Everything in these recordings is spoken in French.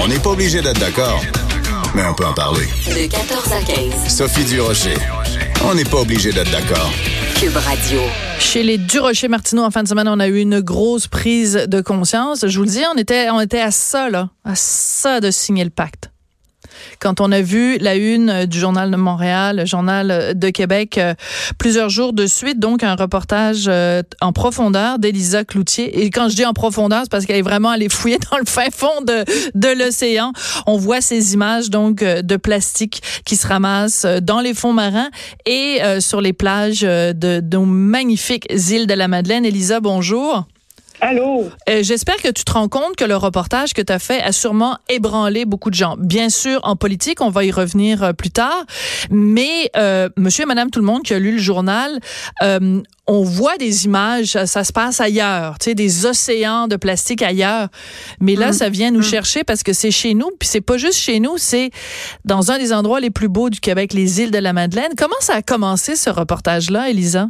On n'est pas obligé d'être d'accord, mais on peut en parler. De 14 à 15. Sophie Durocher. On n'est pas obligé d'être d'accord. Cube Radio. Chez les Durocher Martineau, en fin de semaine, on a eu une grosse prise de conscience. Je vous le dis, on était, on était à ça, là, à ça de signer le pacte quand on a vu la une du Journal de Montréal, le Journal de Québec, euh, plusieurs jours de suite, donc un reportage euh, en profondeur d'Elisa Cloutier. Et quand je dis en profondeur, c'est parce qu'elle est vraiment allée fouiller dans le fin fond de, de l'océan. On voit ces images donc euh, de plastique qui se ramassent dans les fonds marins et sur les plages de, de nos magnifiques îles de la Madeleine. Elisa, bonjour. Allô? Euh, J'espère que tu te rends compte que le reportage que tu as fait a sûrement ébranlé beaucoup de gens. Bien sûr, en politique, on va y revenir euh, plus tard, mais euh, monsieur et madame tout le monde qui a lu le journal, euh, on voit des images, ça, se passe ailleurs, tu sais, des océans de plastique ailleurs. Mais là, Hum, ça vient nous hum. chercher parce que c'est chez nous, puis c'est pas juste chez nous, c'est dans un des endroits les plus beaux du Québec, les îles de la Madeleine. Comment ça a commencé ce reportage-là, Elisa?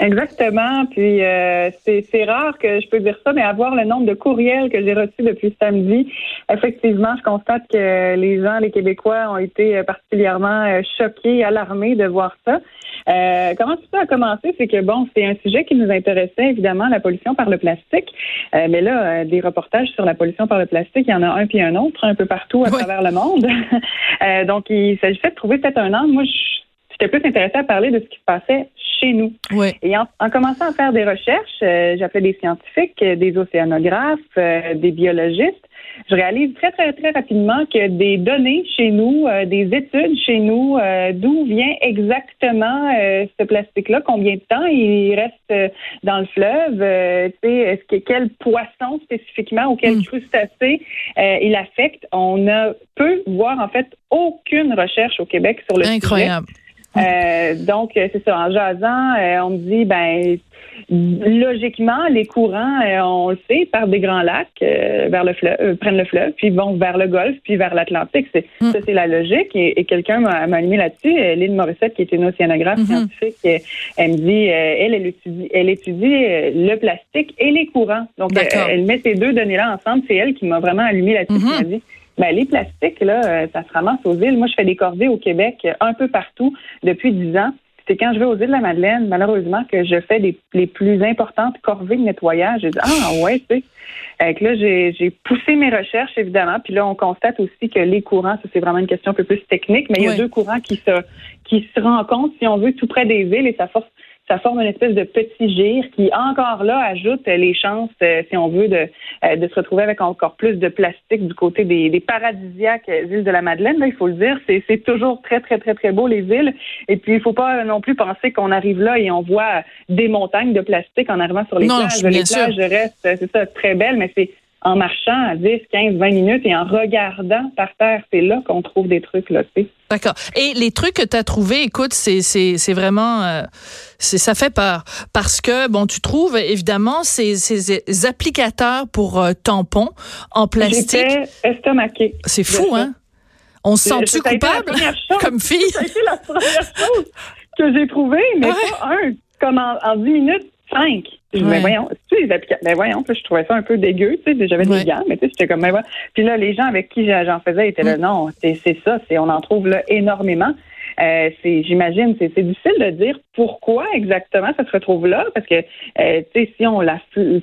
Exactement. Puis euh, c'est c'est rare que je peux dire ça, mais avoir le nombre de courriels que j'ai reçus depuis samedi, effectivement, je constate que les gens, les Québécois, ont été euh, particulièrement euh, choqués, alarmés de voir ça. Euh, comment tout ça a commencé? C'est que bon, c'est un sujet qui nous intéressait évidemment, la pollution par le plastique. Euh, mais là, euh, des reportages sur la pollution par le plastique, il y en a un puis un autre, un peu partout à Oui. travers le monde. Euh, donc, il s'agissait de trouver peut-être un angle. Moi, je- j'étais plus intéressée à parler de ce qui se passait chez nous. Oui. Et en, en commençant à faire des recherches, euh, j'appelais des scientifiques, euh, des océanographes, euh, des biologistes. Je réalise très, très, très rapidement que des données chez nous, euh, des études chez nous, d'où vient exactement ce plastique-là, combien de temps il reste dans le fleuve, est-ce que quel poisson spécifiquement ou quel Mm. crustacé il affecte. On a peu, voire en fait aucune recherche au Québec sur le sujet. Euh, donc, euh, c'est ça. En jasant, euh, on me dit, ben, logiquement, les courants, euh, on le sait, partent des grands lacs euh, vers le fleuve, euh, prennent le fleuve, puis vont vers le Golfe, puis vers l'Atlantique. C'est, Mm. Ça, c'est la logique. Et, et quelqu'un m'a, allumé là-dessus. Lynn Morissette, qui est une océanographe Mhm. scientifique, elle me dit, elle, elle étudie, elle étudie le plastique et les courants. Donc, elle met ces deux données-là ensemble. C'est elle qui m'a vraiment allumé là-dessus. M'a dit, ben, les plastiques, là, euh, ça se ramasse aux îles. Moi, je fais des corvées au Québec, euh, un peu partout, depuis dix ans. C'est quand je vais aux îles de la Madeleine, malheureusement, que je fais des, les plus importantes corvées de nettoyage. Je dis, ah, ouais, tu sais. Fait que là, j'ai j'ai poussé mes recherches, évidemment. Puis là, on constate aussi que les courants, ça, c'est vraiment une question un peu plus technique, mais il y a deux courants qui se, qui se rencontrent, si on veut, tout près des îles et ça force ça forme une espèce de petit gire qui, encore là, ajoute euh, les chances, euh, si on veut, de, euh, de se retrouver avec encore plus de plastique du côté des, des paradisiaques îles de la Madeleine. Là, il faut le dire, c'est c'est toujours très, très, très, très beau, les îles. Et puis, il faut pas non plus penser qu'on arrive là et on voit des montagnes de plastique en arrivant sur les Non, plages. les plages restent, c'est ça, très belles, mais c'est en marchant à 10, 15, 20 minutes et en regardant par terre. C'est là qu'on trouve des trucs, là, tu. D'accord. Et les trucs que tu as trouvés, écoute, c'est, c'est, c'est vraiment... Euh, c'est, ça fait peur. Parce que, bon, tu trouves évidemment ces, ces applicateurs pour euh, tampons en plastique. J'étais. C'est fou, hein? On se euh, sent-tu coupable comme fille? C'est la première chose que j'ai trouvée, mais pas un, comme en, en 10 minutes, 5. Mais voyons, tu les applications, ben mais voyons, je trouvais ça un peu dégueu, tu sais, j'avais des gants, mais tu sais, j'étais comme, mais voilà. Puis là, les gens avec qui j'en faisais étaient là, mm. non, c'est ça, c'est, on en trouve là énormément. Euh, c'est, j'imagine, c'est, difficile de dire pourquoi exactement ça se retrouve là, parce que, euh, tu sais, si on la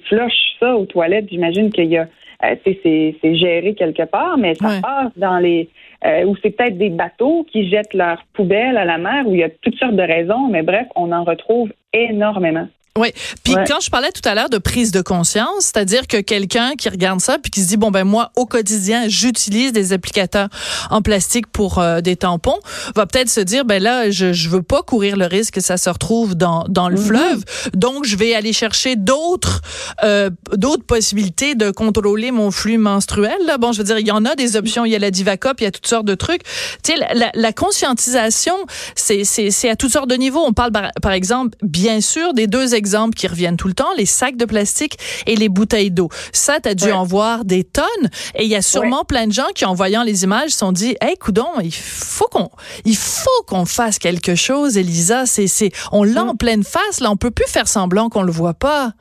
floche ça aux toilettes, j'imagine qu'il y a, euh, c'est, géré quelque part, mais ça passe dans les, euh, ou c'est peut-être des bateaux qui jettent leurs poubelles à la mer, où il y a toutes sortes de raisons, mais bref, on en retrouve énormément. Oui. Puis Ouais. quand je parlais tout à l'heure de prise de conscience, c'est-à-dire que quelqu'un qui regarde ça puis qui se dit bon ben moi au quotidien j'utilise des applicateurs en plastique pour euh, des tampons, va peut-être se dire ben là je je veux pas courir le risque que ça se retrouve dans dans le fleuve, donc je vais aller chercher d'autres euh, d'autres possibilités de contrôler mon flux menstruel. Là. Bon, je veux dire il y en a des options, il y a la Divacop, il y a toutes sortes de trucs. Tu sais la, la, la conscientisation c'est c'est c'est à toutes sortes de niveaux. On parle par, par exemple bien sûr des deux exemples qui reviennent tout le temps, les sacs de plastique et les bouteilles d'eau. Ça, tu as dû Ouais. en voir des tonnes. Et il y a sûrement plein de gens qui, en voyant les images, se sont dit, hey, coudon, il faut qu'on, il faut qu'on fasse quelque chose, Elisa. C'est, c'est, on l'a en pleine face, là. On peut plus faire semblant qu'on le voit pas.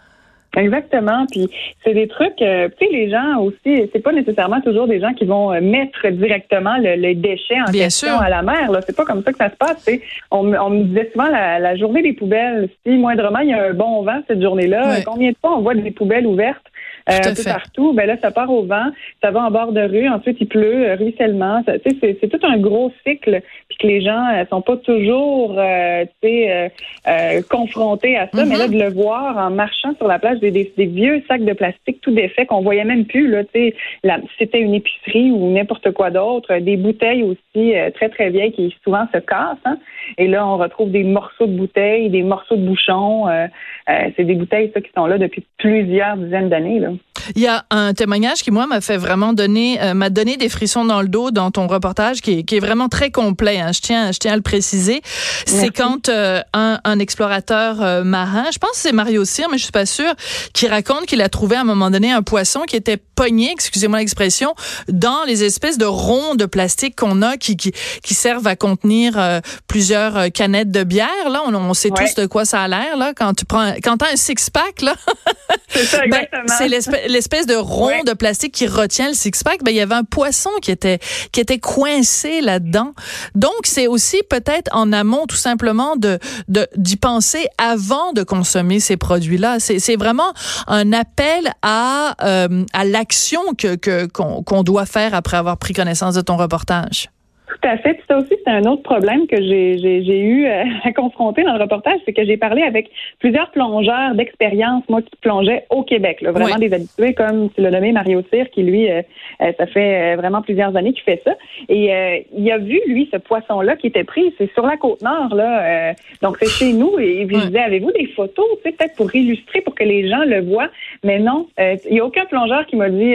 Exactement. Puis c'est des trucs, euh, tu sais, les gens aussi, c'est pas nécessairement toujours des gens qui vont euh, mettre directement le, les déchets en Bien question sûr. à la mer. Là, c'est pas comme ça que ça se passe. On, on me disait souvent la, la journée des poubelles. Si moindrement il y a un bon vent cette journée-là, combien de fois on voit des poubelles ouvertes? euh, un peu fait. partout, ben là, ça part au vent, ça va en bord de rue, ensuite il pleut, euh, ruissellement. C'est tout un gros cycle, que les gens euh, sont pas toujours euh, euh, confrontés à ça, Mhm. mais là, de le voir en marchant sur la plage, des, des, des vieux sacs de plastique tout défaits qu'on voyait même plus, là, c'était une épicerie ou n'importe quoi d'autre, des bouteilles aussi euh, très, très vieilles qui souvent se cassent, hein. et là, on retrouve des morceaux de bouteilles, des morceaux de bouchons, c'est des bouteilles, ça, qui sont là depuis plusieurs dizaines d'années. Il y a un témoignage qui, moi, m'a fait vraiment donner, m'a donné des frissons dans le dos dans ton reportage, qui est, qui est vraiment très complet. hein. Je tiens, je tiens à le préciser. C'est quand euh, un, un explorateur euh, marin, je pense que c'est Mario Cyr, mais je suis pas sûre, qui raconte qu'il a trouvé à un moment donné un poisson qui était pogné, excusez-moi l'expression, dans les espèces de ronds de plastique qu'on a qui, qui, qui servent à contenir euh, plusieurs canettes de bière. Là, on, on sait Ouais. tous de quoi ça a l'air. Là, quand tu prends, quand t'as un six pack, là. C'est Ben, l'espèce, de rond Ouais. de plastique qui retient le six-pack. Ben, il y avait un poisson qui était, qui était coincé là-dedans. Donc, c'est aussi peut-être en amont, tout simplement, de, d'y penser avant de consommer ces produits-là. C'est, c'est vraiment un appel à, euh, à l'action que, qu'on doit faire après avoir pris connaissance de ton reportage. Tout à fait. Puis ça aussi, c'est un autre problème que j'ai, eu euh, à confronter dans le reportage, c'est que j'ai parlé avec plusieurs plongeurs d'expérience, moi, qui plongeaient au Québec. Là, vraiment Oui. des habitués, comme tu l'as nommé Mario Cyr, qui lui, euh, euh, ça fait vraiment plusieurs années qu'il fait ça. Et euh, il a vu, lui, ce poisson-là qui était pris, c'est sur la côte nord, là. euh, donc, c'est chez nous. Et puis, je Ouais. disais, avez-vous des photos, tu sais, peut-être pour illustrer, pour que les gens le voient? Mais non, il n'y a aucun plongeur qui m'a dit,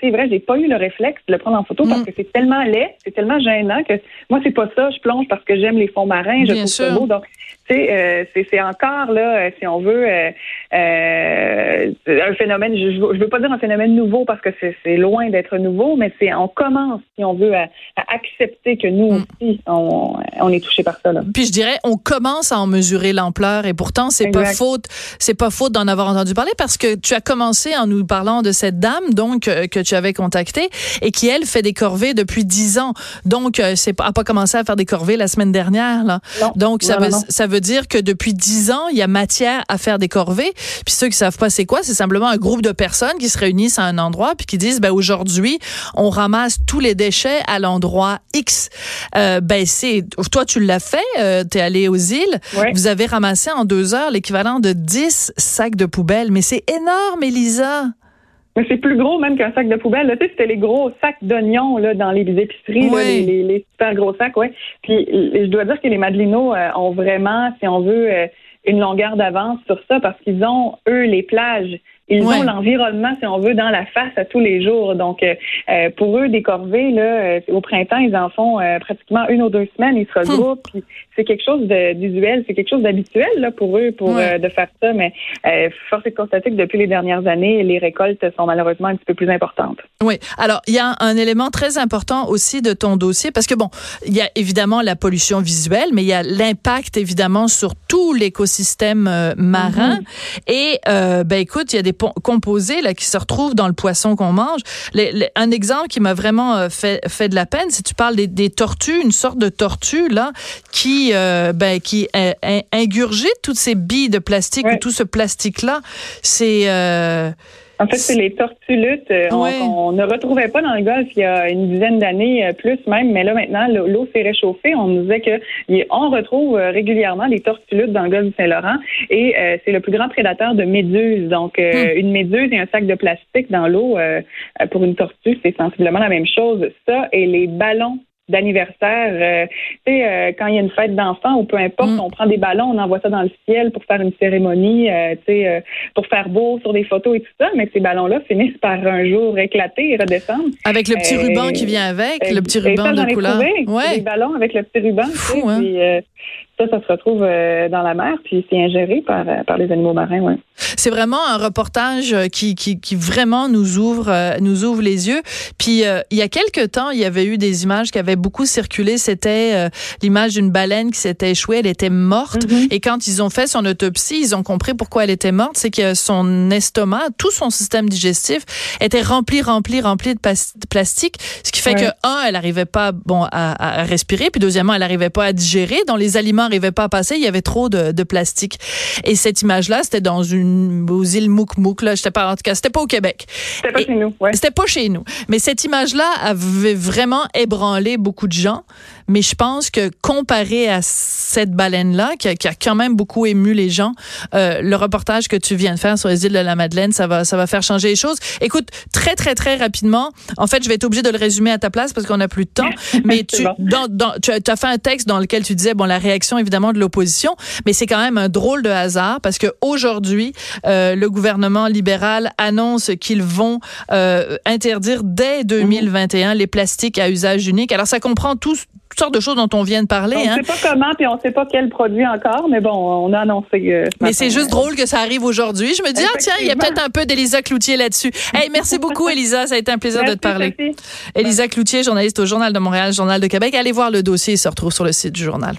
c'est vrai, j'ai pas eu le réflexe de le prendre en photo parce Mm. que c'est tellement laid, c'est tellement gênant que moi, c'est pas ça. Je plonge parce que j'aime les fonds marins, je trouve ça sûr. beau. Donc, euh, c'est, c'est encore, là, euh, si on veut, euh, euh, un phénomène, je, je veux- pas dire un phénomène nouveau parce que c'est, loin d'être nouveau, mais c'est on commence, si on veut, à, à accepter que nous Mm. aussi, on, on est touché par ça. Là. Puis je dirais, on commence à en mesurer l'ampleur et pourtant c'est pas faute, c'est pas faute d'en avoir entendu parler parce que tu as commencé en nous parlant de cette dame donc que tu avais contactée et qui elle fait des corvées depuis dix ans. Donc c'est pas a pas commencé à faire des corvées la semaine dernière là. Non. Donc ça Non, veut non, non. Ça veut dire que depuis dix ans il y a matière à faire des corvées. Puis ceux qui savent pas c'est quoi, c'est simplement un groupe de personnes qui se réunissent à un endroit puis qui disent ben aujourd'hui on ramasse tous les déchets à l'endroit X. Euh, ben c'est toi tu l'as fait, euh, t'es allé aux îles, Ouais. vous avez ramassé en deux heures l'équivalent de 10 sacs de poubelle, mais c'est énorme, Elisa. Mais c'est plus gros même qu'un sac de poubelle. là. Tu sais, c'était les gros sacs d'oignons là, dans les épiceries, là, les, les- les super gros sacs, ouais. Puis je dois dire que les Madelinos euh, ont vraiment, si on veut, euh, une longueur d'avance sur ça parce qu'ils ont, eux, les plages. Ils Ouais. ont l'environnement, si on veut, dans la face à tous les jours. Donc, euh, euh, pour eux, des corvées, là, euh, au printemps, ils en font euh, pratiquement une ou deux semaines. Ils se regroupent. puis C'est quelque chose d'usuel, c'est quelque chose d'habituel là, pour eux pour Ouais. de faire ça. Mais force est de constater que depuis les dernières années, les récoltes sont malheureusement un petit peu plus importantes. Oui. Alors, il y a un élément très important aussi de ton dossier parce que bon, il y a évidemment la pollution visuelle, mais il y a l'impact évidemment sur tout l'écosystème euh, marin. Et euh, ben écoute, il y a des composés là qui se retrouvent dans le poisson qu'on mange. Les- les- un exemple qui m'a vraiment euh, fait fait de la peine, c'est tu parles des, des tortues, une sorte de tortue là qui euh, ben qui euh, in- ingurgite toutes ces billes de plastique Ouais. ou tout ce plastique là. C'est En fait, c'est les tortulutes euh, on- Ouais. qu'on ne retrouvait pas dans le golfe il y a une dizaine d'années, euh, plus même, mais là maintenant, l'eau s'est réchauffée. On nous disait que on retrouve euh, régulièrement des tortulutes dans le golfe du Saint-Laurent et euh, c'est le plus grand prédateur de méduses. Donc, euh, une méduse et un sac de plastique dans l'eau euh, euh, pour une tortue, c'est sensiblement la même chose. Ça et les ballons d'anniversaire, euh, tu sais, euh, quand il y a une fête d'enfants ou peu importe, Mm. on prend des ballons, on envoie ça dans le ciel pour faire une cérémonie, euh, tu sais, euh, pour faire beau sur des photos et tout ça, mais ces ballons-là finissent par un jour éclater et redescendre. Avec le petit Euh, ruban qui vient avec, le petit Et ruban ça, de couleur. trouvé, Ouais. ballons avec le petit ruban, Fou, hein? puis, euh, ça, ça se retrouve euh, dans la mer, puis c'est ingéré par, euh, par les animaux marins, ouais. C'est vraiment un reportage euh, qui, qui, qui vraiment nous ouvre, nous ouvre les yeux. Puis euh, il y a quelques temps, il y avait eu des images qui avaient beaucoup circulé. C'était euh, l'image d'une baleine qui s'était échouée. Elle était morte. Mm-hmm. Et quand ils ont fait son autopsie, ils ont compris pourquoi elle était morte. C'est que son estomac, tout son système digestif était rempli, rempli, rempli de, plastique. Ce qui fait Ouais. que, un, elle n'arrivait pas bon, à, à respirer. Puis deuxièmement, elle n'arrivait pas à digérer. Dont les aliments n'arrivaient pas à passer. Il y avait trop de, de plastique. Et cette image-là, c'était dans une aux îles Mouk-Mouk. Là, j'étais pas en tout cas, c'était pas au Québec. C'était pas Et- chez nous, ouais. C'était pas chez nous. Mais cette image-là avait vraiment ébranlé beaucoup de gens. Mais je pense que comparé à cette baleine-là, qui, a- qui a quand même beaucoup ému les gens, euh, le reportage que tu viens de faire sur les îles de la Madeleine, ça va, ça va faire changer les choses. Écoute, très, très, très rapidement, en fait, je vais être obligée de le résumer à ta place parce qu'on n'a plus de temps. Mais tu, bon. dans, dans, tu as, tu as fait un texte dans lequel tu disais, bon, la réaction évidemment de l'opposition, mais c'est quand même un drôle de hasard parce que aujourd'hui, euh, le gouvernement libéral annonce qu'ils vont euh, interdire dès 2021 les plastiques à usage unique. Alors ça comprend tout, toutes sortes de choses dont on vient de parler. On hein. ne sait pas comment, puis on ne sait pas quel produit encore, mais bon, on a annoncé. euh, ce Mais c'est juste drôle que ça arrive aujourd'hui. Je me dis, ah tiens, il y a peut-être un peu d'Elisa Cloutier là-dessus. Hey, merci beaucoup, Elisa. Ça a été un plaisir de te merci, parler. Sophie. Elisa Cloutier, journaliste au Journal de Montréal, Journal de Québec. Allez voir le dossier, il se retrouve sur le site du journal.